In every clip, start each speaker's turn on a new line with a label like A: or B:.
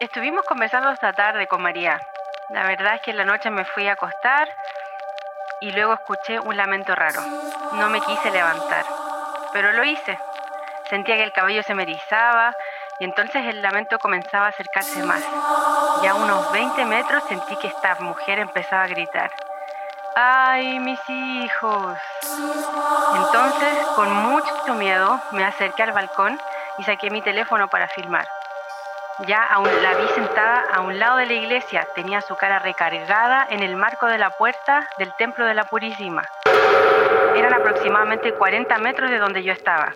A: Estuvimos conversando esta tarde con María. La verdad es que en la noche me fui a acostar y luego escuché un lamento raro. No me quise levantar, pero lo hice. Sentía que el cabello se me erizaba y entonces el lamento comenzaba a acercarse más. Ya a unos 20 metros sentí que esta mujer empezaba a gritar. ¡Ay, mis hijos! Entonces, con mucho miedo, me acerqué al balcón y saqué mi teléfono para filmar. Ya aún la vi sentada a un lado de la iglesia, tenía su cara recargada en el marco de la puerta del Templo de la Purísima. Eran aproximadamente 40 metros de donde yo estaba.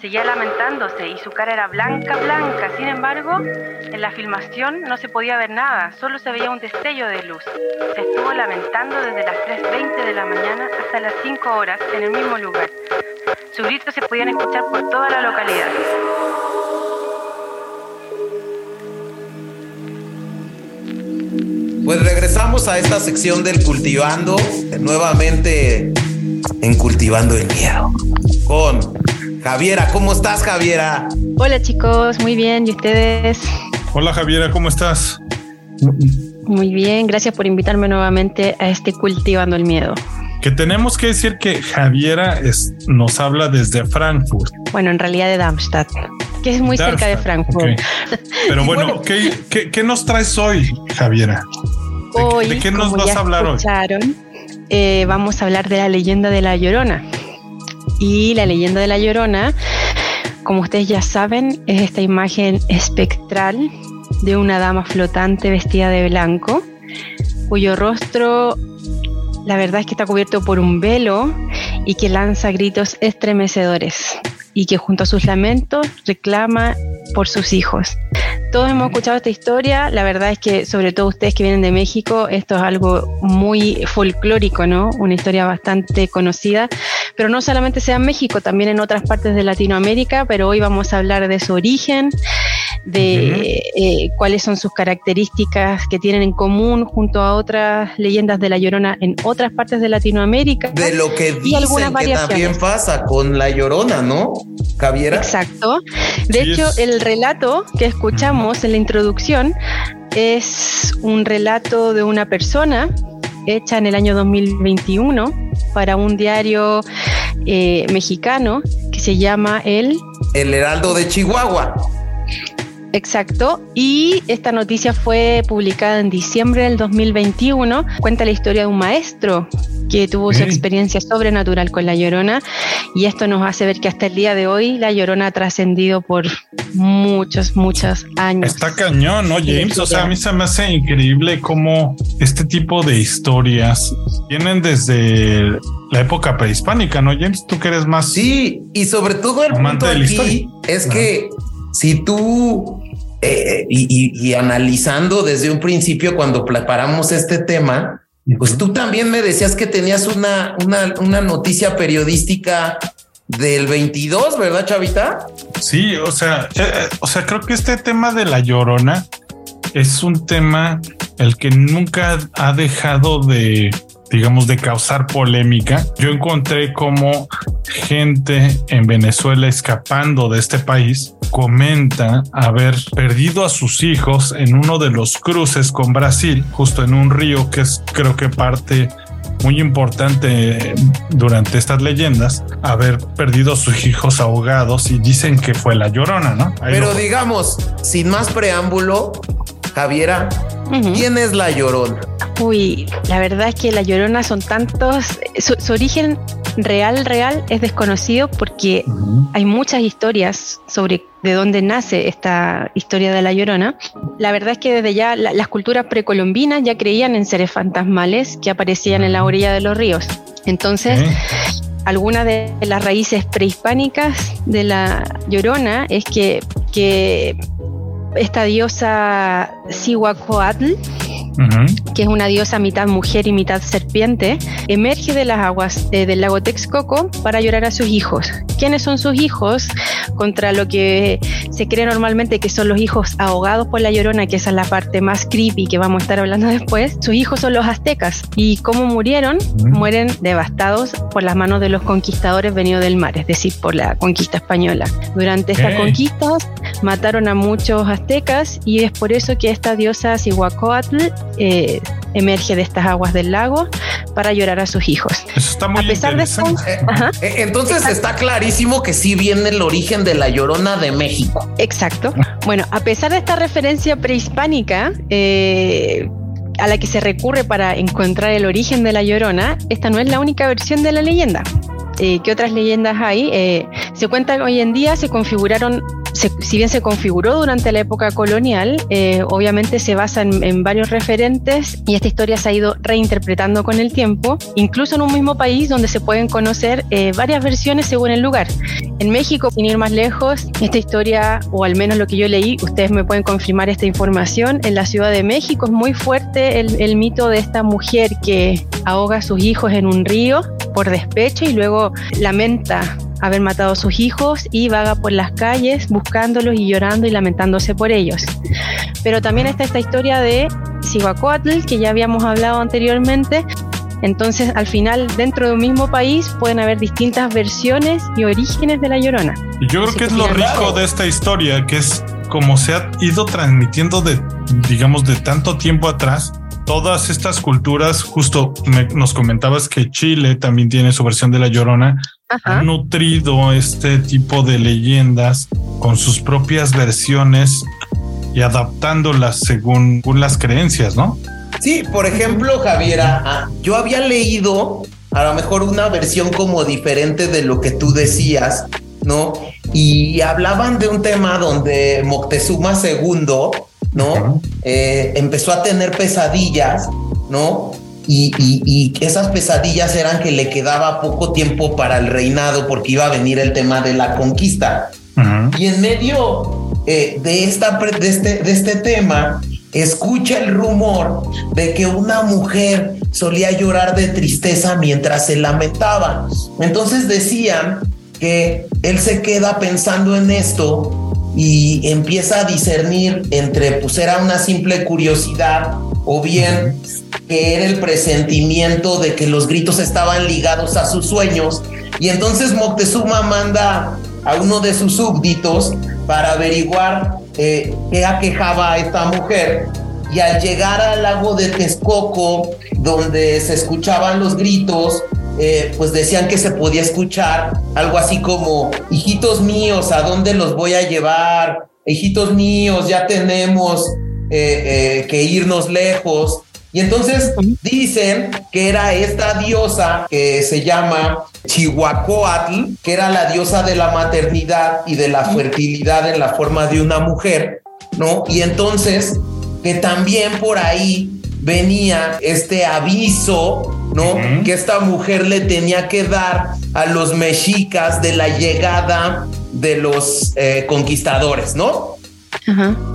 A: Seguía lamentándose y su cara era blanca, blanca. Sin embargo, en la filmación no se podía ver nada, solo se veía un destello de luz. Se estuvo lamentando desde las 3.20 de la mañana hasta las 5 horas en el mismo lugar. Sus gritos se podían escuchar por toda la localidad.
B: Pues regresamos a esta sección del cultivando, nuevamente en cultivando el miedo. Con Javiera, ¿cómo estás, Javiera?
A: Hola, chicos, muy bien. ¿Y ustedes?
C: Hola, Javiera, ¿cómo estás?
A: Muy bien, gracias por invitarme nuevamente a este Cultivando el Miedo.
C: Que tenemos que decir que Javiera nos habla desde Frankfurt.
A: Bueno, en realidad de Darmstadt, que es muy cerca de Frankfurt.
C: Pero bueno, ¿qué, nos traes hoy, Javiera? ¿De, qué nos vas a hablar hoy?
A: Eh, vamos a hablar de la leyenda de la Llorona. Y la leyenda de la Llorona, como ustedes ya saben, es esta imagen espectral de una dama flotante vestida de blanco, cuyo rostro, la verdad es que está cubierto por un velo y que lanza gritos estremecedores y que junto a sus lamentos reclama por sus hijos. Todos hemos escuchado esta historia, la verdad es que sobre todo ustedes que vienen de México, esto es algo muy folclórico, ¿no? Una historia bastante conocida, pero no solamente sea en México, también en otras partes de Latinoamérica, pero hoy vamos a hablar de su origen, de eh, cuáles son sus características que tienen en común junto a otras leyendas de La Llorona en otras partes de Latinoamérica.
B: De lo que dicen que también pasa con La Llorona, ¿no, Javiera?
A: Exacto. De hecho, el relato que escuchamos en la introducción es un relato de una persona hecha en el año 2021 para un diario eh, mexicano que se llama El...
B: El Heraldo de Chihuahua.
A: Exacto, y esta noticia fue publicada en diciembre del 2021. Cuenta la historia de un maestro que tuvo su experiencia sobrenatural con la llorona y esto nos hace ver que hasta el día de hoy la llorona ha trascendido por muchos, muchos años.
C: Está cañón, ¿no, James? O sea, a mí se me hace increíble cómo este tipo de historias vienen desde la época prehispánica, ¿no, James? Tú que eres más.
B: Sí, y sobre todo el punto aquí es que si tú eh, y, analizando desde un principio cuando preparamos este tema, pues tú también me decías que tenías una, una, noticia periodística del 22, ¿verdad, Chavita?
C: Sí, o sea, eh, eh, o sea, creo que este tema de la llorona es un tema el que nunca ha dejado de, digamos, de causar polémica. Yo encontré como gente en Venezuela escapando de este país comenta haber perdido a sus hijos en uno de los cruces con Brasil, justo en un río que es creo que parte muy importante durante estas leyendas, haber perdido a sus hijos ahogados y dicen que fue la llorona, ¿no?
B: Pero digamos, sin más preámbulo, Javiera, ¿quién es la llorona?
A: Uy, la verdad es que la llorona son tantos, su, origen real, real es desconocido porque hay muchas historias sobre de dónde nace esta historia de la llorona. La verdad es que desde ya las culturas precolombinas ya creían en seres fantasmales que aparecían en la orilla de los ríos. Entonces, alguna de las raíces prehispánicas de la llorona es que, que esta diosa Que es una diosa mitad mujer y mitad serpiente, emerge de las aguas eh, del lago Texcoco para llorar a sus hijos. ¿Quiénes son sus hijos? Contra lo que se cree normalmente que son los hijos ahogados por la llorona, que esa es la parte más creepy que vamos a estar hablando después. Sus hijos son los aztecas. ¿Y cómo murieron? Mueren devastados por las manos de los conquistadores venidos del mar, es decir, por la conquista española. Durante estas conquistas mataron a muchos aztecas y es por eso que esta diosa Cihuacóatl eh, emerge de estas aguas del lago para llorar a sus hijos.
C: Eso está muy a pesar de
B: eh, eh, Entonces está clarísimo que sí viene el origen de la llorona de México.
A: Exacto. Bueno, a pesar de esta referencia prehispánica, a la que se recurre para encontrar el origen de la llorona, esta no es la única versión de la leyenda. ¿Qué otras leyendas hay? se cuenta que hoy en día se configuraron si bien se configuró durante la época colonial, eh, obviamente se basa en, varios referentes y esta historia se ha ido reinterpretando con el tiempo, incluso en un mismo país donde se pueden conocer eh, varias versiones según el lugar. En México, sin ir más lejos, esta historia, o al menos lo que yo leí, ustedes me pueden confirmar esta información, en la Ciudad de México es muy fuerte el, el mito de esta mujer que ahoga a sus hijos en un río por despecho y luego lamenta haber matado a sus hijos y vaga por las calles buscándolos y llorando y lamentándose por ellos. Pero también está esta historia de Cihuacóatl, que ya habíamos hablado anteriormente. Entonces, al final, dentro de un mismo país pueden haber distintas versiones y orígenes de la llorona.
C: Yo creo que es lo rico de esta historia, que es como se ha ido transmitiendo de, digamos, de tanto tiempo atrás, todas estas culturas, justo nos comentabas que Chile también tiene su versión de la Llorona, ha nutrido este tipo de leyendas con sus propias versiones y adaptándolas según, las creencias, ¿no?
B: Sí, por ejemplo, Javiera, ah, yo había leído a lo mejor una versión como diferente de lo que tú decías, ¿no? Y hablaban de un tema donde Moctezuma II, ¿no? Eh, empezó a tener pesadillas, ¿no? Y, esas pesadillas eran que le quedaba poco tiempo para el reinado porque iba a venir el tema de la conquista. Y en medio eh, de, esta, de, este, de este tema, escucha el rumor de que una mujer solía llorar de tristeza mientras se lamentaba. Entonces decían que él se queda pensando en esto y empieza a discernir entre pues era una simple curiosidad o bien que era el presentimiento de que los gritos estaban ligados a sus sueños y entonces Moctezuma manda a uno de sus súbditos para averiguar eh, qué aquejaba a esta mujer y al llegar al lago de Texcoco donde se escuchaban los gritos eh, pues decían que se podía escuchar algo así como, hijitos míos, ¿a dónde los voy a llevar? Hijitos míos, ya tenemos eh, eh, que irnos lejos. Y entonces dicen que era esta diosa que se llama Chihuacoatl, que era la diosa de la maternidad y de la fertilidad en la forma de una mujer, ¿no? Y entonces que también por ahí venía este aviso, ¿no? Que esta mujer le tenía que dar a los mexicas de la llegada de los eh, conquistadores, ¿no?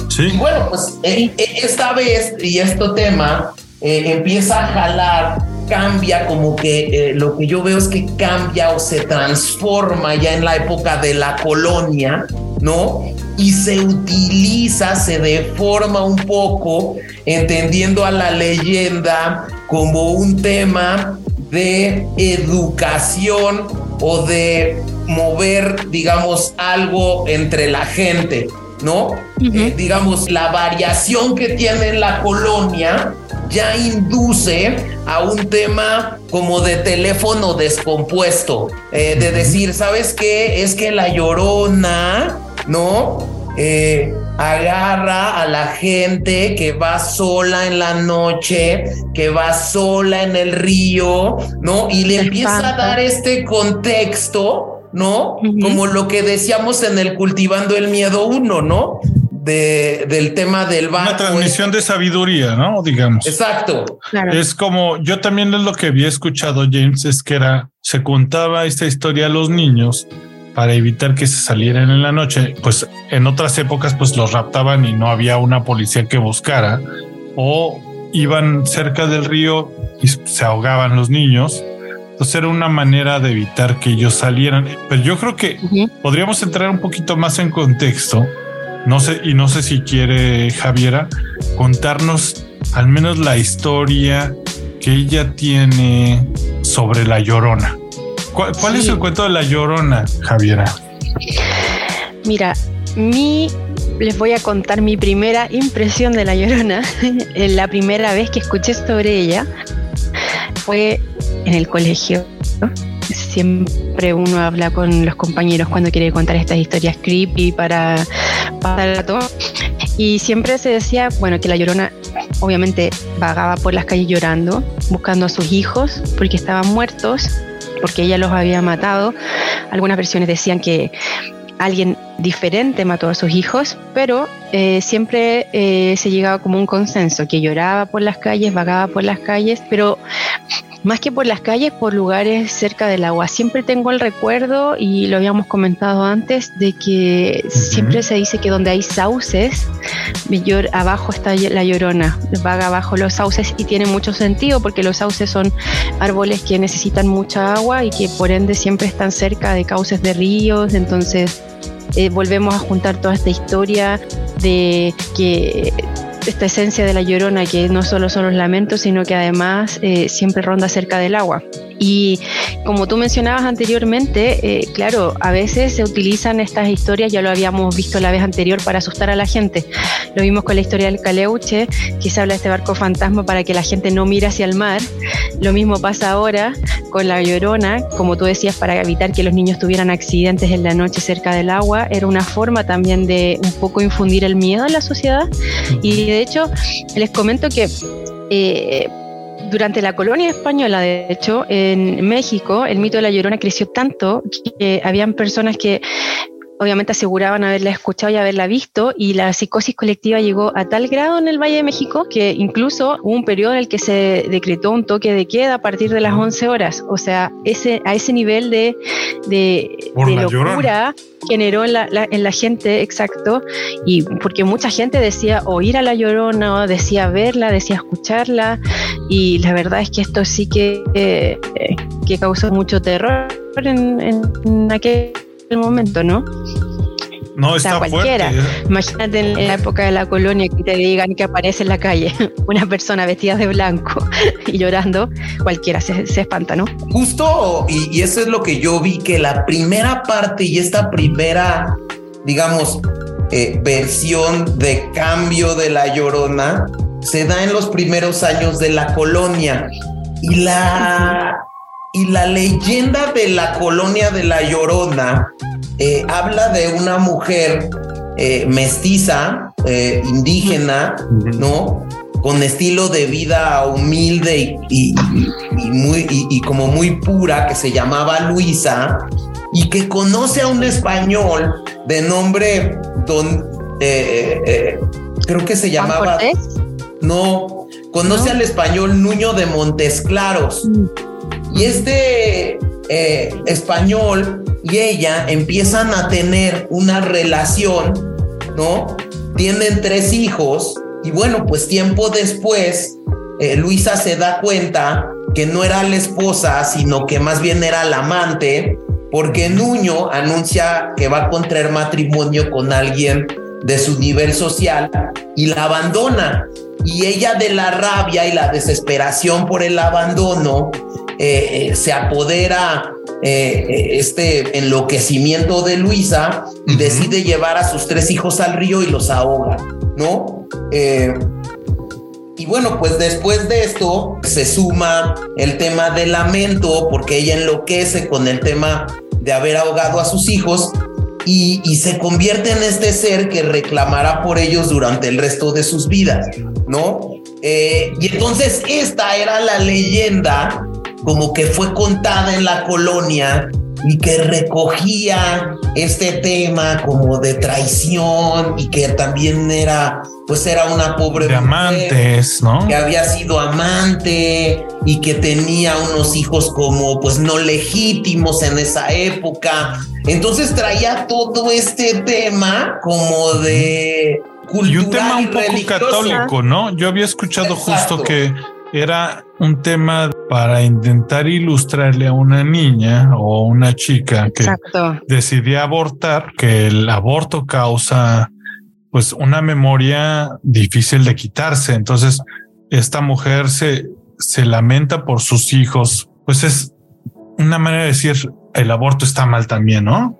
B: Sí. Y bueno, pues eh, eh, esta vez y este tema empieza a jalar, cambia como que lo que yo veo es que cambia o se transforma ya en la época de la colonia, ¿no? Y se utiliza, se deforma un poco entendiendo a la leyenda como un tema de educación o de mover, digamos, algo entre la gente, ¿no? Eh, digamos, la variación que tiene la colonia ya induce a un tema como de teléfono descompuesto, eh, de decir, ¿sabes qué? Es que la llorona, ¿no? Eh, agarra a la gente que va sola en la noche, que va sola en el río, ¿no? Y le empieza a dar este contexto, ¿no? Como lo que decíamos en el Cultivando el Miedo 1, ¿no? De, del tema del
C: barco. Una transmisión de sabiduría, ¿no? Digamos.
B: Exacto.
C: Es como, yo también es lo que había escuchado, James, es que era, se contaba esta historia a los niños para evitar que se salieran en la noche, pues en otras épocas pues los raptaban y no había una policía que buscara o iban cerca del río y se ahogaban los niños. Entonces era una manera de evitar que ellos salieran. Pero yo creo que podríamos entrar un poquito más en contexto. No sé, y no sé si quiere Javiera contarnos al menos la historia que ella tiene sobre la llorona. ¿Cuál, es el cuento de la llorona, Javiera?
A: Mira, mi les voy a contar mi primera impresión de La Llorona. la primera vez que escuché sobre ella fue en el colegio. Siempre uno habla con los compañeros cuando quiere contar estas historias creepy para pasar todo. Y siempre se decía, bueno, que La Llorona obviamente vagaba por las calles llorando, buscando a sus hijos porque estaban muertos, porque ella los había matado. Algunas versiones decían que alguien diferente mató a sus hijos, pero eh, siempre eh, se llegaba como un consenso, que lloraba por las calles, vagaba por las calles, pero más que por las calles, por lugares cerca del agua. Siempre tengo el recuerdo, y lo habíamos comentado antes, de que siempre se dice que donde hay sauces, abajo está la llorona, vaga abajo los sauces y tiene mucho sentido porque los sauces son árboles que necesitan mucha agua y que por ende siempre están cerca de cauces de ríos, entonces eh, volvemos a juntar toda esta historia de que esta esencia de la llorona, que no solo son los lamentos, sino que además eh, siempre ronda cerca del agua. Y como tú mencionabas anteriormente, eh, claro, a veces se utilizan estas historias, ya lo habíamos visto la vez anterior, para asustar a la gente. Lo vimos con la historia del Caleuche, que se habla de este barco fantasma para que la gente no mire hacia el mar. Lo mismo pasa ahora con la llorona, como tú decías, para evitar que los niños tuvieran accidentes en la noche cerca del agua. Era una forma también de un poco infundir el miedo en la sociedad. Y de hecho, les comento que... Eh, durante la colonia española, de hecho, en México, el mito de la Llorona creció tanto que habían personas que obviamente aseguraban haberla escuchado y haberla visto, y la psicosis colectiva llegó a tal grado en el Valle de México que incluso hubo un periodo en el que se decretó un toque de queda a partir de las 11 horas. O sea, ese, a ese nivel de, de, locura generó en la, en la, gente, exacto, y porque mucha gente decía oír a la llorona, decía verla, decía escucharla, y la verdad es que esto sí que, eh, que causó mucho terror en, en aquel el momento, ¿no?
C: No, está cualquiera.
A: Imagínate en la época de la colonia que te digan que aparece en la calle una persona vestida de blanco y llorando, cualquiera se, espanta, ¿no?
B: Justo, y, eso es lo que yo vi, que la primera parte y esta primera, digamos, eh, versión de cambio de la llorona se da en los primeros años de la colonia. Y la, y la leyenda de la colonia de La Llorona eh, habla de una mujer eh, mestiza, eh, indígena, ¿no? Con estilo de vida humilde y, muy, y, como muy pura, que se llamaba Luisa, y que conoce a un español de nombre Don. creo que se llamaba. No, conoce al español Nuño de Montesclaros. Mm. Y este eh, español y ella empiezan a tener una relación, ¿no? Tienen tres hijos y bueno, pues tiempo después, eh, Luisa se da cuenta que no era la esposa, sino que más bien era la amante, porque Nuño anuncia que va a contraer matrimonio con alguien de su nivel social y la abandona. Y ella de la rabia y la desesperación por el abandono, eh, eh, se apodera eh, este enloquecimiento de Luisa y decide llevar a sus tres hijos al río y los ahoga, ¿no? y bueno, pues después de esto se suma el tema del lamento, porque ella enloquece con el tema de haber ahogado a sus hijos y, se convierte en este ser que reclamará por ellos durante el resto de sus vidas, ¿no? y entonces esta era la leyenda como que fue contada en la colonia y que recogía este tema como de traición y que también era pues era una pobre
C: de amantes, ¿no?
B: Que había sido amante y que tenía unos hijos como pues no legítimos en esa época. Entonces traía todo este tema como de
C: y un tema un poco católico, ¿no? Yo había escuchado justo que era un tema para intentar ilustrarle a una niña o una chica que decidía abortar, que el aborto causa pues una memoria difícil de quitarse. Entonces, esta mujer se, se lamenta por sus hijos. Pues es una manera de decir el aborto está mal también, ¿no?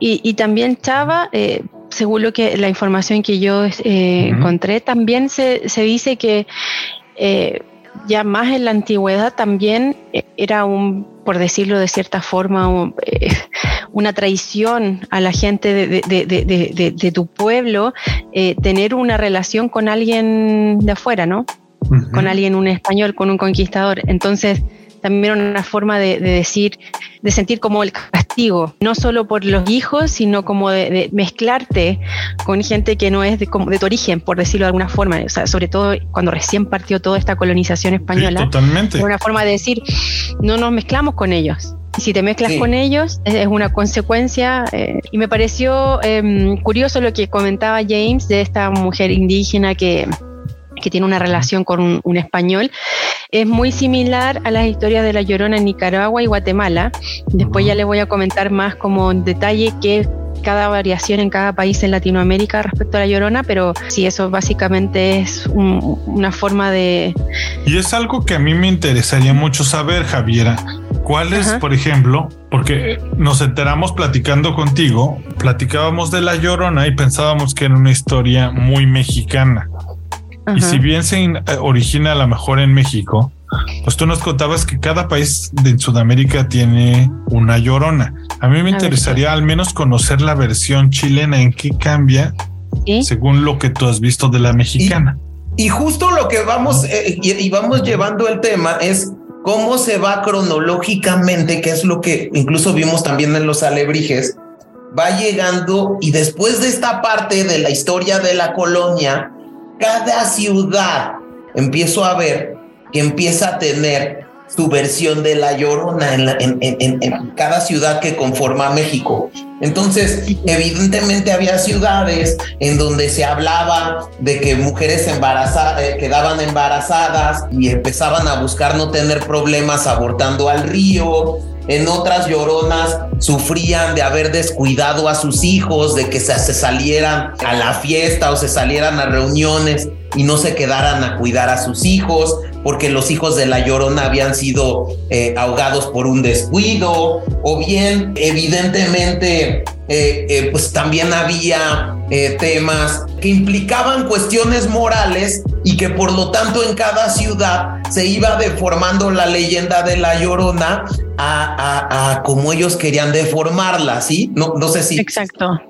A: Y, también Chava, eh, según lo que la información que yo eh, encontré, también se, se dice que eh, ya más en la antigüedad también eh, era un, por decirlo de cierta forma, eh, una traición a la gente de, tu pueblo eh, tener una relación con alguien de afuera, ¿no? Con alguien, un español, con un conquistador. Entonces, también una forma de, decir, de sentir como el castigo, no solo por los hijos, sino como de, mezclarte con gente que no es de, como de tu origen, por decirlo de alguna forma, o sea, sobre todo cuando recién partió toda esta colonización española.
C: totalmente.
A: una forma de decir, no nos mezclamos con ellos. Y si te mezclas con ellos, es, una consecuencia. Eh, y me pareció em, curioso lo que comentaba James de esta mujer indígena que, que tiene una relación con un, español, es muy similar a las historias de La Llorona en Nicaragua y Guatemala. Después ya les voy a comentar más como en detalle qué cada variación en cada país en Latinoamérica respecto a la llorona, pero sí, eso básicamente es una forma de...
C: Y es algo que a mí me interesaría mucho saber, Javiera. ¿Cuál es, por ejemplo, porque nos enteramos platicando contigo, platicábamos de la llorona y pensábamos que era una historia muy mexicana. Y si bien se eh, origina a lo mejor en México, pues tú nos contabas que cada país de Sudamérica tiene una llorona. A mí me interesaría al menos conocer la versión chilena, en qué cambia según lo que tú has visto de la mexicana.
B: Y, justo lo que vamos eh, y, vamos llevando el tema es cómo se va cronológicamente, que es lo que incluso vimos también en los alebrijes, va llegando y después de esta parte de la historia de la colonia, cada ciudad empiezo a ver que empieza a tener su versión de la llorona en, cada ciudad que conforma México. Entonces, evidentemente había ciudades en donde se hablaba de que mujeres embarazadas eh, quedaban embarazadas y empezaban a buscar no tener problemas abortando al río en otras lloronas sufrían de haber descuidado a sus hijos, de que se, salieran a la fiesta o se salieran a reuniones y no se quedaran a cuidar a sus hijos, porque los hijos de la llorona habían sido eh, ahogados por un descuido, o bien evidentemente eh, eh, pues también había temas que implicaban cuestiones morales y que por lo tanto en cada ciudad se iba deformando la leyenda de la llorona a, a, como ellos querían deformarla, ¿sí? No, no sé si...
A: Exacto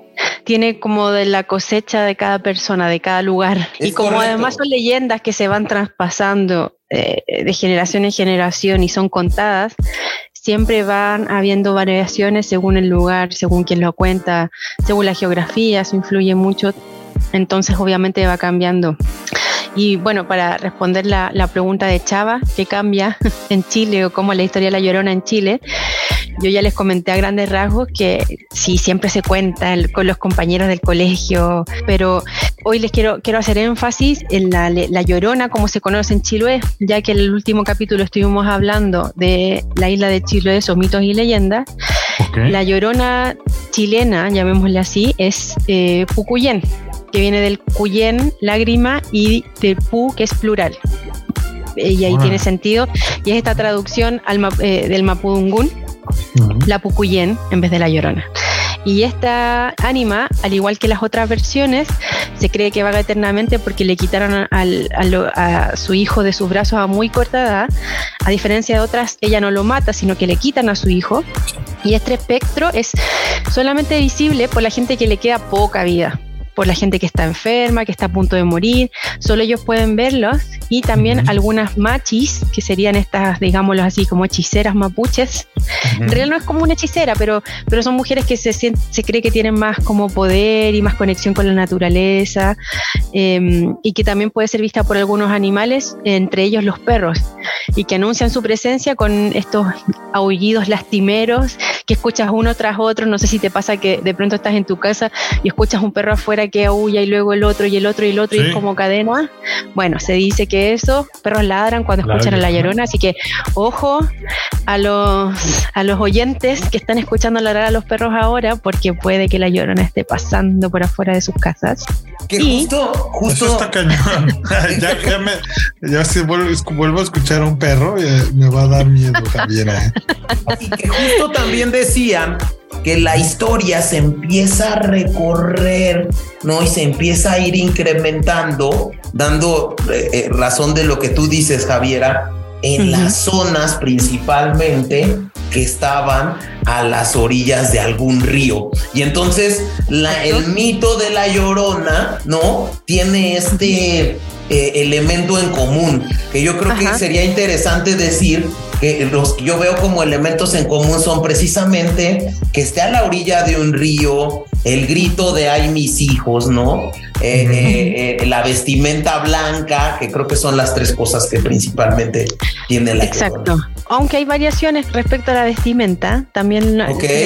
A: tiene como de la cosecha de cada persona, de cada lugar. y como además son leyendas que se van traspasando eh, de generación en generación y son contadas, siempre van habiendo variaciones según el lugar, según quien lo cuenta, según la geografía, eso influye mucho. Entonces obviamente va cambiando. Y bueno, para responder la, la pregunta de Chava, ¿qué cambia en Chile o cómo es la historia de la Llorona en Chile? Yo ya les comenté a grandes rasgos que sí, siempre se cuenta con los compañeros del colegio, pero hoy les quiero, quiero hacer énfasis en la, la Llorona, como se conoce en Chiloé, ya que en el último capítulo estuvimos hablando de la isla de Chiloé, sus mitos y leyendas. La Llorona chilena, llamémosle así, es eh, Pucuyén, que viene del Cuyén, lágrima, y del Pu, que es plural. Y ahí tiene sentido. Y es esta traducción al, eh, del Mapudungún, la Pucuyén en vez de la Llorona. Y esta ánima, al igual que las otras versiones, se cree que vaga eternamente porque le quitaron a su hijo de sus brazos a muy corta edad. A diferencia de otras, ella no lo mata, sino que le quitan a su hijo. Y este espectro es solamente visible por la gente que le queda poca vida. Por la gente que está enferma, que está a punto de morir, solo ellos pueden verlos y también algunas machis, que serían estas, digámoslo así, como hechiceras mapuches. En realidad no es como una hechicera, pero, pero son mujeres que se, se cree que tienen más como poder y más conexión con la naturaleza em, y que también puede ser vista por algunos animales, entre ellos los perros, y que anuncian su presencia con estos aullidos lastimeros que escuchas uno tras otro. No sé si te pasa que de pronto estás en tu casa y escuchas un perro afuera que aúlla y luego el otro y el otro y el otro y es como cadena. Bueno, se dice que esos perros ladran cuando escuchan a la llorona, así que ojo a los, a los oyentes que están escuchando ladrar a los perros ahora porque puede que la llorona esté pasando por afuera de sus casas.
B: Que justo, justo.
C: está cañón. ya, ya, me, ya si vuelvo, vuelvo, a escuchar a un perro, me va a dar miedo, Javiera.
B: Y que justo también decían que la historia se empieza a recorrer, ¿no? Y se empieza a ir incrementando, dando eh, eh, razón de lo que tú dices, Javiera, en las zonas principalmente que estaban a las orillas de algún río. Y entonces el mito de la llorona, ¿no? Tiene este eh, elemento en común, que yo creo que sería interesante decir que los que yo veo como elementos en común son precisamente que esté a la orilla de un río, el grito de ay mis hijos, ¿no? Eh, eh, eh, la vestimenta blanca, que creo que son las tres cosas que principalmente tiene la
A: Exacto. Aunque hay variaciones respecto a la vestimenta, también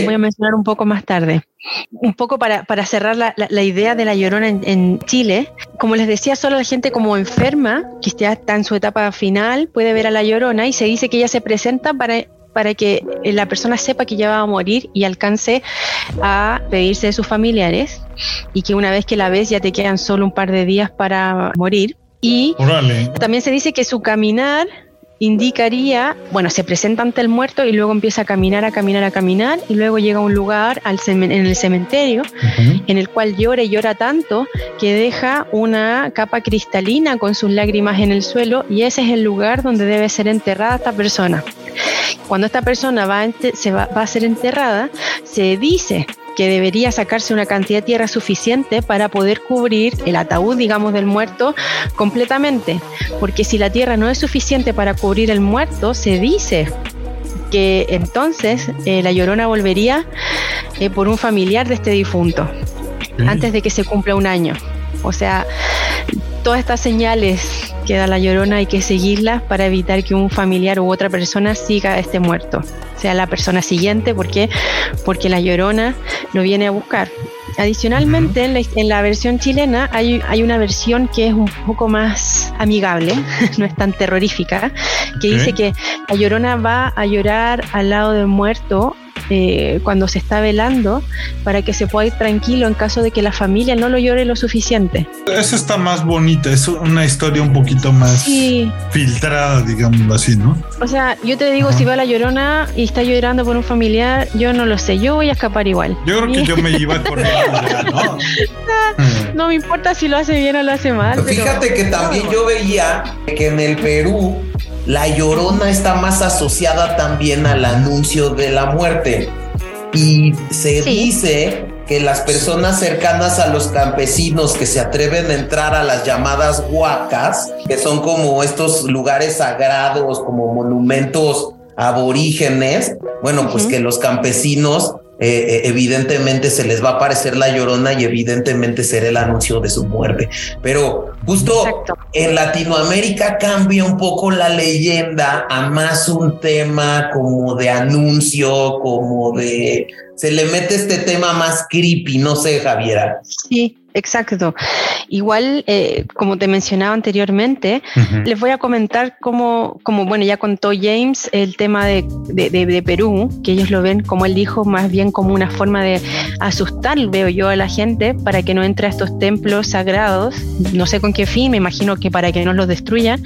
A: voy a mencionar un poco más tarde. Un poco para, para cerrar la, la, idea de la llorona en, en, Chile, como les decía, solo la gente como enferma, que ya está en su etapa final, puede ver a la llorona y se dice que ella se presenta para para que la persona sepa que ya va a morir y alcance a pedirse de sus familiares y que una vez que la ves ya te quedan solo un par de días para morir. Y también se dice que su caminar indicaría, bueno, se presenta ante el muerto y luego empieza a caminar, a caminar, a caminar y luego llega a un lugar al en el cementerio en el cual llora y llora tanto que deja una capa cristalina con sus lágrimas en el suelo y ese es el lugar donde debe ser enterrada esta persona. Cuando esta persona va, se va, va a ser enterrada, se dice que debería sacarse una cantidad de tierra suficiente para poder cubrir el ataúd, digamos, del muerto completamente. Porque si la tierra no es suficiente para cubrir el muerto, se dice que entonces eh, la llorona volvería eh, por un familiar de este difunto, antes de que se cumpla un año. O sea, todas estas señales que da la llorona hay que seguirlas para evitar que un familiar u otra persona siga a este muerto, sea la persona siguiente, ¿por qué? Porque la llorona lo viene a buscar. Adicionalmente, en la, versión chilena hay, hay, una versión que es un poco más amigable, no es tan terrorífica, que dice que la llorona va a llorar al lado del muerto eh, cuando se está velando para que se pueda ir tranquilo en caso de que la familia no lo llore lo suficiente.
C: Esa está más bonita, es una historia un poquito más filtrada, digamos así, ¿no?
A: O sea, yo te digo, si va la llorona y está llorando por un familiar, yo no lo sé, yo voy a escapar igual.
C: Yo creo que yo me iba ella, ¿no?
A: no me importa si lo hace bien o lo hace mal.
B: Fíjate que también yo veía que en el Perú la llorona está más asociada también al anuncio de la muerte. Y se dice que las personas cercanas a los campesinos que se atreven a entrar a las llamadas huacas, que son como estos lugares sagrados, como monumentos aborígenes, bueno, pues que los campesinos eh, eh, evidentemente se les va a aparecer la llorona y evidentemente será el anuncio de su muerte. Pero justo en Latinoamérica cambia un poco la leyenda a más un tema como de anuncio, como de... Se le mete este tema más creepy, no sé, Javiera.
A: Sí, Exacto. Igual, eh, como te mencionaba anteriormente, les voy a comentar cómo, como, bueno, ya contó James el tema de, de, Perú, que ellos lo ven, como él dijo, más bien como una forma de asustar, veo yo, a la gente para que no entre a estos templos sagrados. No sé con qué fin, me imagino que para que no los destruyan,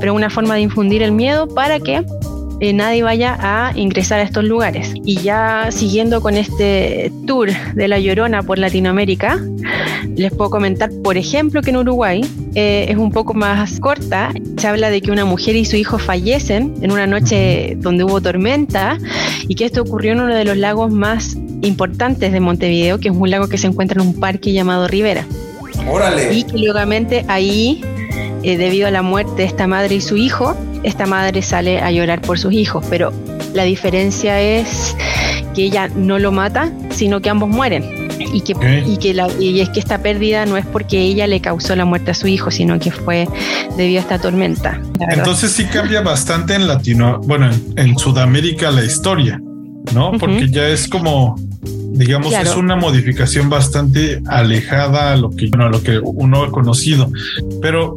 A: pero una forma de infundir el miedo para que eh, nadie vaya a ingresar a estos lugares. Y ya siguiendo con este tour de la Llorona por Latinoamérica, les puedo comentar, por ejemplo, que en Uruguay eh, es un poco más corta. Se habla de que una mujer y su hijo fallecen en una noche donde hubo tormenta y que esto ocurrió en uno de los lagos más importantes de Montevideo, que es un lago que se encuentra en un parque llamado Rivera.
B: Órale.
A: Y que ahí, eh, debido a la muerte de esta madre y su hijo, esta madre sale a llorar por sus hijos, pero la diferencia es que ella no lo mata, sino que ambos mueren. Y que, y, que la, y es que esta pérdida no es porque ella le causó la muerte a su hijo, sino que fue debido a esta tormenta.
C: Entonces sí cambia bastante en Latino, bueno, en, Sudamérica la historia, ¿no? Porque ya es como digamos, es una modificación bastante alejada a lo que, bueno, a lo que uno ha conocido. Pero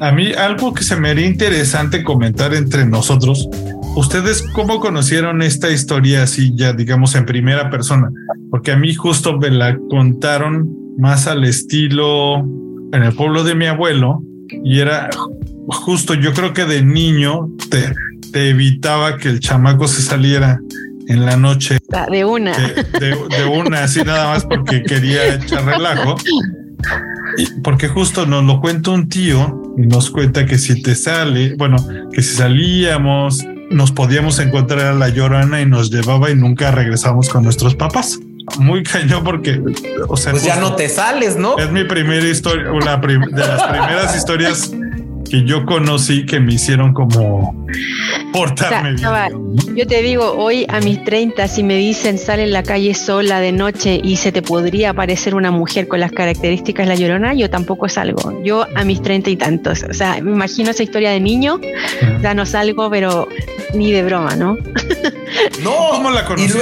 C: a mí algo que se me haría interesante comentar entre nosotros, ¿ustedes cómo conocieron esta historia así ya, digamos, en primera persona? Porque a mí justo me la contaron más al estilo en el pueblo de mi abuelo y era justo, yo creo que de niño te, te evitaba que el chamaco se saliera en la noche.
A: Ah, de una.
C: De, una, así nada más porque quería echar relajo. porque justo nos lo cuenta un tío y nos cuenta que si te sale, bueno, que si salíamos, nos podíamos encontrar a la llorana y nos llevaba y nunca regresamos con nuestros papás. Muy cañón porque, o sea,
B: pues ya no te sales, ¿no?
C: Es mi primera historia, una de las primeras historias que yo conocí que me hicieron como portarme bien.
A: Yo te digo, hoy a mis 30, si me dicen sale en la calle sola de noche y se te podría aparecer una mujer con las características de la llorona, yo tampoco salgo. Yo a mis 30 y tantos. O sea, me imagino esa historia de niño, ya no salgo, pero ni de broma, ¿no?
B: No, ¿cómo la conociste?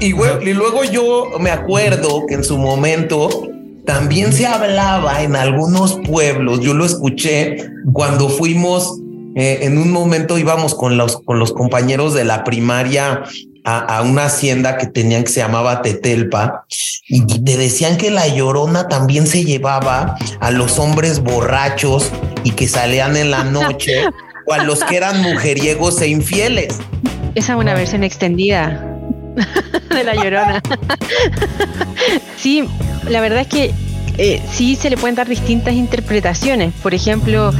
B: Y luego, y, y luego yo me acuerdo que en su momento también se hablaba en algunos pueblos, yo lo escuché cuando fuimos, eh, en un momento íbamos con los, con los compañeros de la primaria a, una hacienda que tenían que se llamaba Tetelpa y, te decían que la llorona también se llevaba a los hombres borrachos y que salían en la noche o a los que eran mujeriegos e infieles.
A: Esa es una versión extendida de la llorona. sí, la verdad es que eh, sí se le pueden dar distintas interpretaciones. Por ejemplo,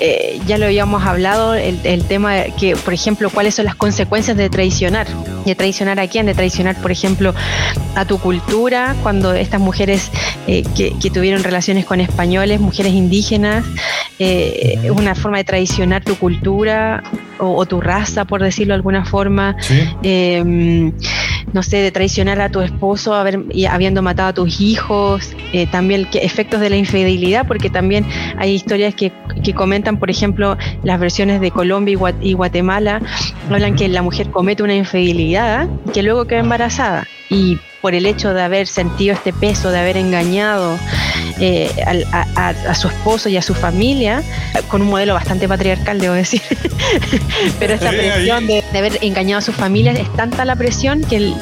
A: eh, ya lo habíamos hablado, el, el, tema que, por ejemplo, cuáles son las consecuencias de traicionar. ¿De traicionar a quién? De traicionar, por ejemplo, a tu cultura, cuando estas mujeres eh, que, tuvieron relaciones con españoles, mujeres indígenas, es una forma de traicionar tu cultura o, tu raza, por decirlo de alguna forma. Em, no sé, de traicionar a tu esposo haber, y habiendo matado a tus hijos, también que efectos de la infidelidad, porque también hay historias que, que comentan, por ejemplo, las versiones de Colombia y, Guatemala, hablan que la mujer comete una infidelidad que luego queda embarazada y por el hecho de haber sentido este peso, de haber engañado eh, a, su esposo y a su familia, con un modelo bastante patriarcal, debo decir. Pero esta presión de, haber engañado a su familia es tanta la presión que él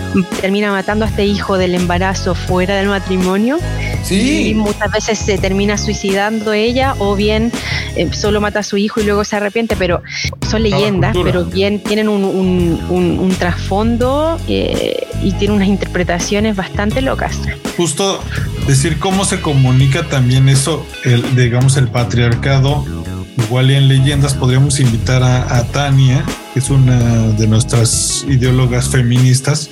A: termina matando a este hijo del embarazo fuera del matrimonio.
B: Sí.
A: Y muchas veces se termina suicidando ella o bien eh, solo mata a su hijo y luego se arrepiente, pero son leyendas, pero bien tienen un, un, trasfondo eh, y tienen unas interpretaciones bastante locas.
C: Justo decir cómo se comunica también eso, el, digamos, el patriarcado. Igual y en leyendas podríamos invitar a, Tania, que es una de nuestras ideólogas feministas,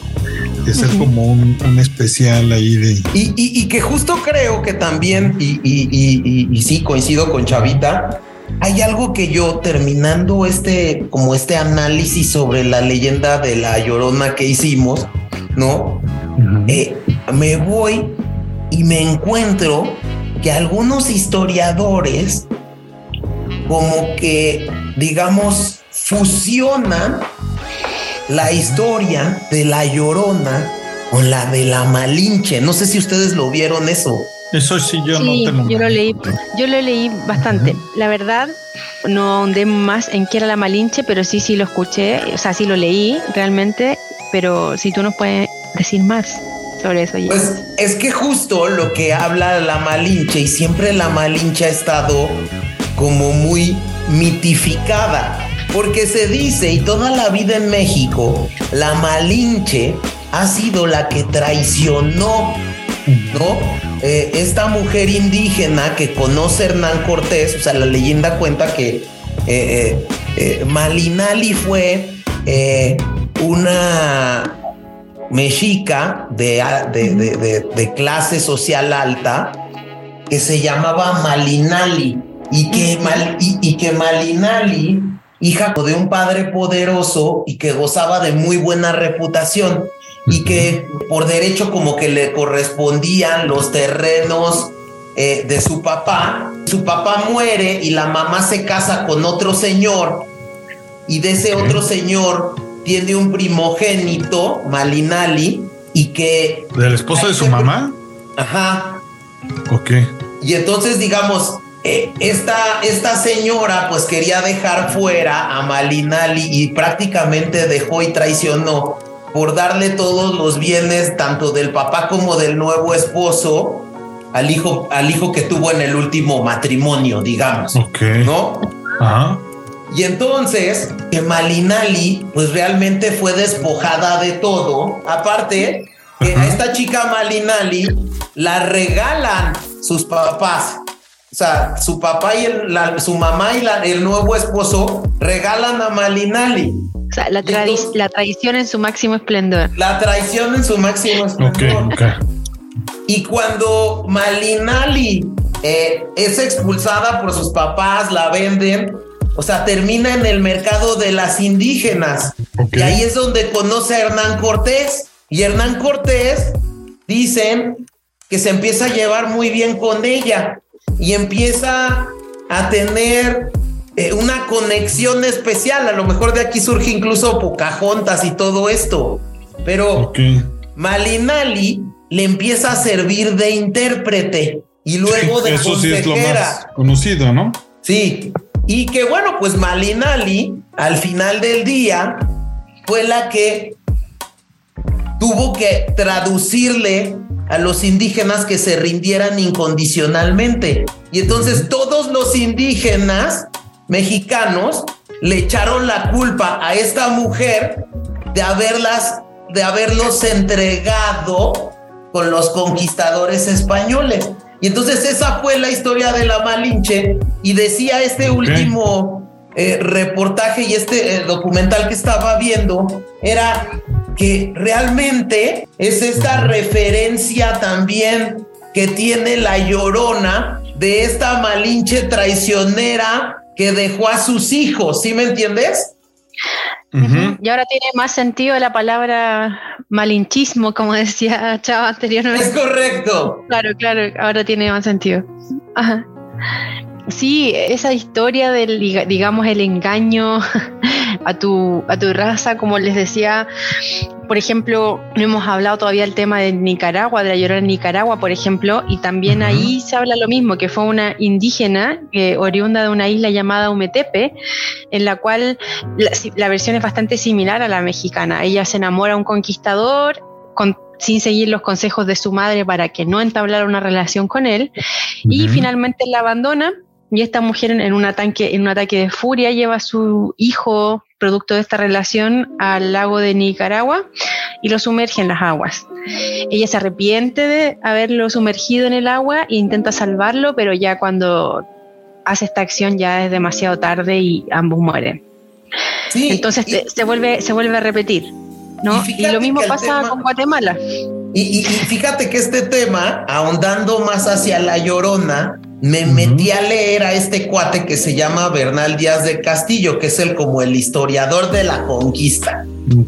C: de ser como un, especial ahí de...
B: Y, y, que justo creo que también, y, y, sí coincido con Chavita, hay algo que yo terminando este, como este análisis sobre la leyenda de la llorona que hicimos, ¿no? Eh, me voy y me encuentro que algunos historiadores como que, digamos, fusionan la historia de la llorona con la de la Malinche. No sé si ustedes lo vieron eso.
C: Eso sí, yo no
A: tengo. Yo lo leí, yo lo leí bastante. La verdad, no ahondé más en qué era la Malinche, pero sí, sí lo escuché, o sea, sí lo leí realmente, pero si tú nos puedes decir más sobre eso.
B: Pues es que justo lo que habla la Malinche, y siempre la Malinche ha estado como muy mitificada, porque se dice, y toda la vida en México, la Malinche ha sido la que traicionó, ¿no? Eh, esta mujer indígena que conoce Hernán Cortés, o sea, la leyenda cuenta que eh, eh, Malinali fue una mexica de, de, clase social alta que se llamaba Malinali y que, y que Malinali, hija de un padre poderoso y que gozaba de muy buena reputación y que por derecho como que le correspondían los terrenos eh, de su papá. Su papá muere y la mamá se casa con otro señor y de ese otro señor tiene un primogénito, Malinali, y que...
C: ¿Del esposo de su mamá?
B: Ajá.
C: Ok.
B: Y entonces, digamos, eh, esta, esta señora pues quería dejar fuera a Malinali y prácticamente dejó y traicionó por darle todos los bienes, tanto del papá como del nuevo esposo, al hijo, al hijo que tuvo en el último matrimonio, digamos.
C: Ok.
B: ¿No?
C: Ajá.
B: Y entonces, que Malinali, pues realmente fue despojada de todo. Aparte, que a esta chica Malinali la regalan sus papás. O sea, su papá y su mamá y el nuevo esposo regalan a Malinali.
A: O sea, la, la traición en su máximo esplendor.
B: La traición en su máximo esplendor. Y cuando Malinali eh, es expulsada por sus papás, la venden, o sea, termina en el mercado de las indígenas. Y ahí es donde conoce a Hernán Cortés. Y Hernán Cortés dicen que se empieza a llevar muy bien con ella y empieza a tener eh, una conexión especial. A lo mejor de aquí surge incluso Pocahontas y todo esto. Pero Malinali le empieza a servir de intérprete y luego de
C: eso sí es lo más conocido, ¿no?
B: Sí. Y que bueno, pues Malinali al final del día fue la que tuvo que traducirle a los indígenas que se rindieran incondicionalmente. Y entonces todos los indígenas mexicanos le echaron la culpa a esta mujer de haberlas, de haberlos entregado con los conquistadores españoles. Y entonces esa fue la historia de la Malinche y decía este último eh, reportaje y este eh, documental que estaba viendo era que realmente es esta referencia también que tiene la llorona de esta Malinche traicionera que dejó a sus hijos, ¿sí me entiendes?
A: Y ahora tiene más sentido la palabra malinchismo, como decía Chava anteriormente.
B: Es correcto.
A: Claro, claro, ahora tiene más sentido. Sí, esa historia del, digamos, el engaño a tu, a tu raza, como les decía, por ejemplo, no hemos hablado todavía del tema de Nicaragua, de la llorona en Nicaragua, por ejemplo, y también ahí se habla lo mismo, que fue una indígena eh, oriunda de una isla llamada Umetepe, en la cual la, versión es bastante similar a la mexicana. Ella se enamora a un conquistador, sin seguir los consejos de su madre para que no entablara una relación con él, y finalmente la abandona. Y esta mujer en, un ataque, en un ataque de furia lleva a su hijo producto de esta relación al lago de Nicaragua y lo sumerge en las aguas. Ella se arrepiente de haberlo sumergido en el agua e intenta salvarlo, pero ya cuando hace esta acción ya es demasiado tarde y ambos mueren. Entonces se, vuelve, se vuelve a repetir. ¿no? Y, lo mismo pasa con Guatemala.
B: y, fíjate que este tema, ahondando más hacia la llorona, me metí a leer a este cuate que se llama Bernal Díaz de Castillo, que es el como el historiador de la conquista.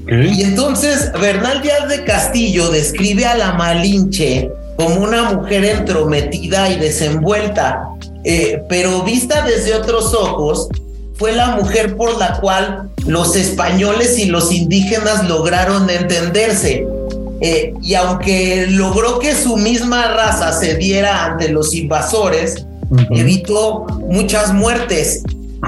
B: Y entonces Bernal Díaz de Castillo describe a la Malinche como una mujer entrometida y desenvuelta, eh, pero vista desde otros ojos, fue la mujer por la cual los españoles y los indígenas lograron entenderse. Eh, y aunque logró que su misma raza se diera ante los invasores, evitó muchas muertes.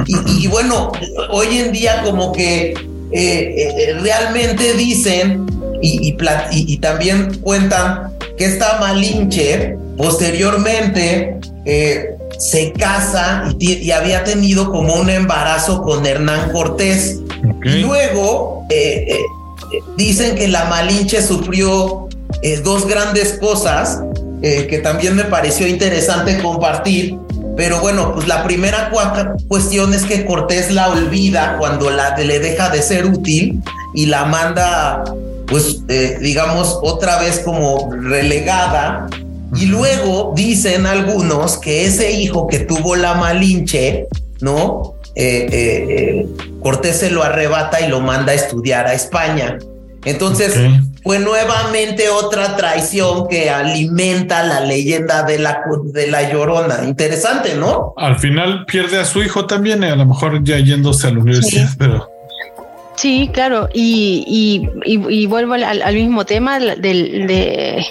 B: Y, bueno, hoy en día como que eh, eh, realmente dicen y, y, también cuentan que esta Malinche posteriormente se casa y, había tenido como un embarazo con Hernán Cortés. Y luego dicen que la Malinche sufrió eh, dos grandes cosas eh, que también me pareció interesante compartir. Pero bueno, pues la primera cuestión es que Cortés la olvida cuando la, le deja de ser útil y la manda, pues, eh, digamos, otra vez como relegada. Y luego dicen algunos que ese hijo que tuvo la Malinche, ¿no? Eh, eh, eh, Cortés se lo arrebata y lo manda a estudiar a España. Entonces fue nuevamente otra traición que alimenta la leyenda de la, de la llorona. Interesante, ¿no?
C: Al final pierde a su hijo también, a lo mejor ya yéndose a la universidad, pero...
A: Sí, claro, y, y, vuelvo al, mismo tema de,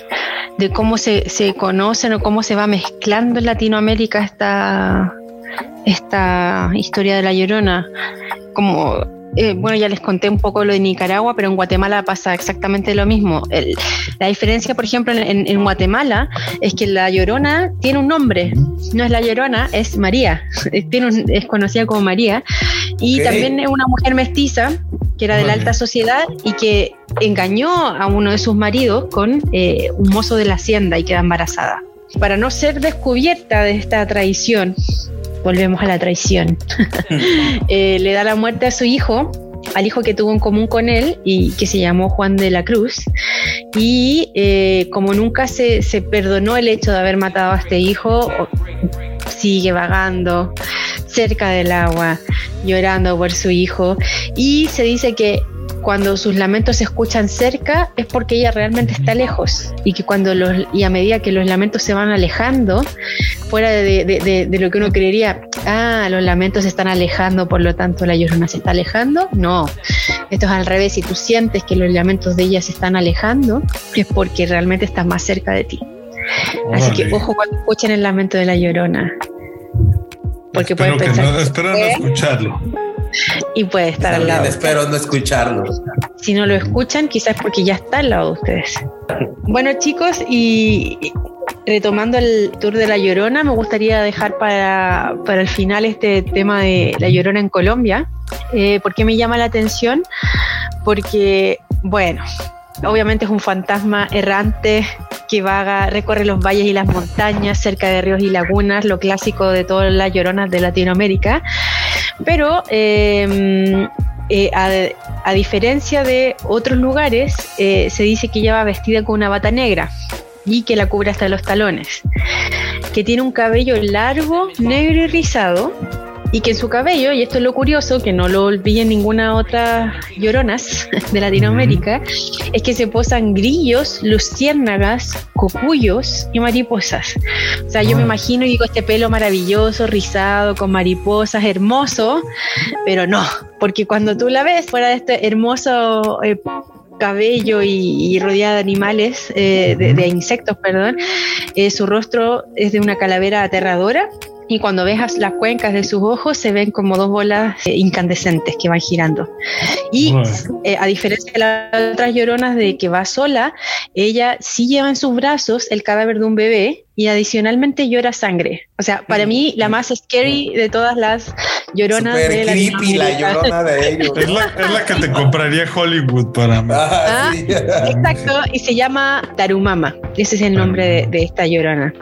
A: de, cómo se, se, conocen o cómo se va mezclando en Latinoamérica esta, esta historia de la Llorona. Como eh, bueno, ya les conté un poco lo de Nicaragua, pero en Guatemala pasa exactamente lo mismo. la diferencia, por ejemplo, en, Guatemala es que la Llorona tiene un nombre, no es la Llorona, es María, tiene es conocida como María, y también es una mujer mestiza que era de la alta sociedad y que engañó a uno de sus maridos con eh, un mozo de la hacienda y queda embarazada. Para no ser descubierta de esta traición, volvemos a la traición. Eh, le da la muerte a su hijo, al hijo que tuvo en común con él y que se llamó Juan de la Cruz. Y eh, como nunca se, se, perdonó el hecho de haber matado a este hijo, sigue vagando cerca del agua, llorando por su hijo. Y se dice que cuando sus lamentos se escuchan cerca es porque ella realmente está lejos y que cuando los y a medida que los lamentos se van alejando fuera de, lo que uno creería ah los lamentos se están alejando por lo tanto la llorona se está alejando no. Esto es al revés si tú sientes que los lamentos de ella se están alejando es porque realmente estás más cerca de ti. Así que ojo cuando escuchen el lamento de la llorona. Porque pueden pensar
C: no, espero no escucharlo
A: y puede estar al lado.
B: Espero no escucharlo.
A: Si no lo escuchan, quizás porque ya está al lado de ustedes. Bueno, chicos, y retomando el tour de La Llorona, me gustaría dejar para, para el final este tema de La Llorona en Colombia. Eh, ¿Por qué me llama la atención? Porque, bueno, obviamente es un fantasma errante que vaga, recorre los valles y las montañas cerca de ríos y lagunas, lo clásico de todas las lloronas de Latinoamérica. Pero em, eh, a, diferencia de otros lugares, eh, se dice que ella va vestida con una bata negra y que la cubre hasta los talones, que tiene un cabello largo, negro y rizado y que en su cabello, y esto es lo curioso, que no lo olviden ninguna otra lloronas de Latinoamérica, es que se posan grillos, luciérnagas, cocuyos y mariposas. O sea, yo me imagino y digo este pelo maravilloso, rizado, con mariposas, hermoso, pero no, porque cuando tú la ves fuera de este hermoso... Eh, cabello y, rodeada de animales, eh, de, insectos, perdón, eh, su rostro es de una calavera aterradora y cuando ves las cuencas de sus ojos se ven como dos bolas eh, incandescentes que van girando. Y eh, a diferencia de las otras lloronas de que va sola, ella sí lleva en sus brazos el cadáver de un bebé y adicionalmente llora sangre. O sea, para mí la más scary de todas las lloronas
B: de creepy la llorona de ellos.
C: Es la, que te compraría Hollywood para mí.
A: Ah, exacto, y se llama Tarumama. Ese es el nombre de, esta llorona.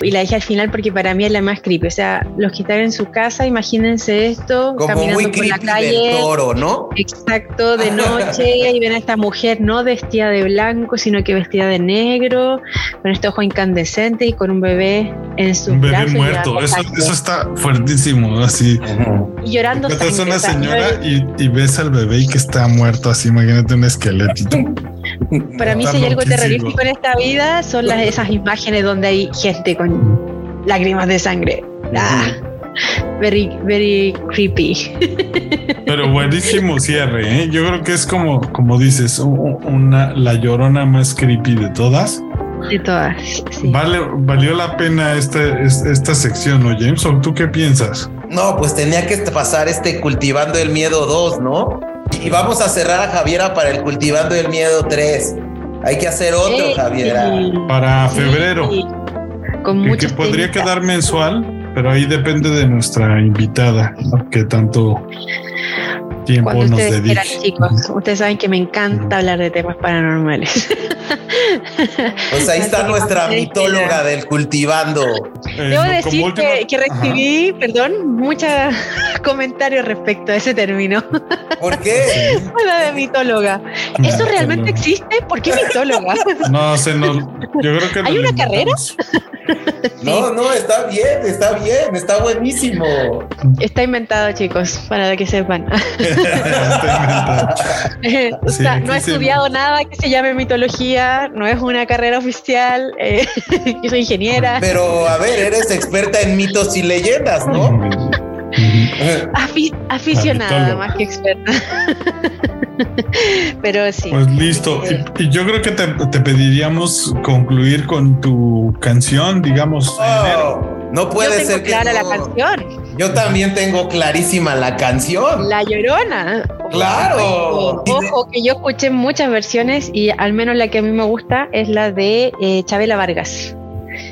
A: Y la dije al final porque para mí es la más creepy. O sea, los que están en su casa, imagínense esto, caminando por la calle.
B: toro, ¿no?
A: Exacto, de noche, y ven a esta mujer no vestida de blanco, sino que vestida de negro, con este ojo incandescente y con un bebé en su
C: Un bebé muerto, eso, eso, está fuertísimo, así.
A: Y llorando.
C: Es una señora y, ves al bebé y que está muerto, así, imagínate un esqueletito.
A: Para mí, si hay algo terrorífico en esta vida, son las, esas imágenes donde hay gente con lágrimas de sangre. Ah, very, very creepy.
C: Pero buenísimo cierre, ¿eh? Yo creo que es como, como dices, una, la llorona más creepy de todas.
A: De todas.
C: Vale, valió la pena esta, esta sección, ¿no, James? ¿O tú qué piensas?
B: No, pues tenía que pasar este Cultivando el Miedo 2, ¿no? Y vamos a cerrar a Javiera para el Cultivando el Miedo 3. Hay que hacer otro, Javiera.
C: Para febrero. Con que podría quedar mensual, pero ahí depende de nuestra invitada, que tanto tiempo nos dedique.
A: chicos, ustedes saben que me encanta hablar de temas paranormales.
B: Pues ahí está nuestra mitóloga del cultivando.
A: Eh, Debo decir que, recibí, perdón, muchos comentarios respecto a ese término.
B: ¿Por qué?
A: Una de mitóloga. ¿Eso realmente existe? ¿Por qué mitóloga?
C: No sé, no. Yo creo que
A: ¿Hay una carrera?
B: No, no, está bien, está bien, está buenísimo.
A: Está inventado, chicos, para que sepan. o sea, no he estudiado nada que se llame mitología, no es una carrera oficial, eh, yo soy ingeniera.
B: Pero a ver, eres experta en mitos y leyendas, ¿no?
A: Aficionada más que experta. Pero sí.
C: Pues listo. Y, yo creo que te, pediríamos concluir con tu canción, digamos.
B: Oh, no puede ser
A: que clara la canción.
B: Yo también tengo clarísima la canción.
A: La Llorona.
B: Claro.
A: Ojo, que yo escuché muchas versiones y al menos la que a mí me gusta es la de eh, Chabela Vargas.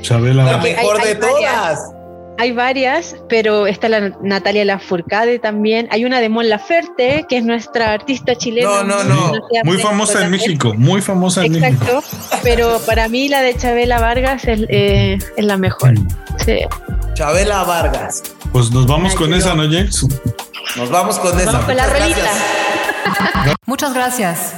C: Chabela
B: Vargas. La mejor de todas.
A: Hay varias, pero está la Natalia Lafourcade también. Hay una de Mon Laferte, que es nuestra artista chilena.
B: No, no, no.
C: Muy famosa en México, muy famosa en México. Exacto,
A: pero para mí la de Chabela Vargas es, eh, la mejor. Sí.
B: Chabela Vargas.
C: Pues nos vamos con esa, ¿no,
B: James? Nos vamos con esa.
A: Vamos con la
D: Muchas gracias.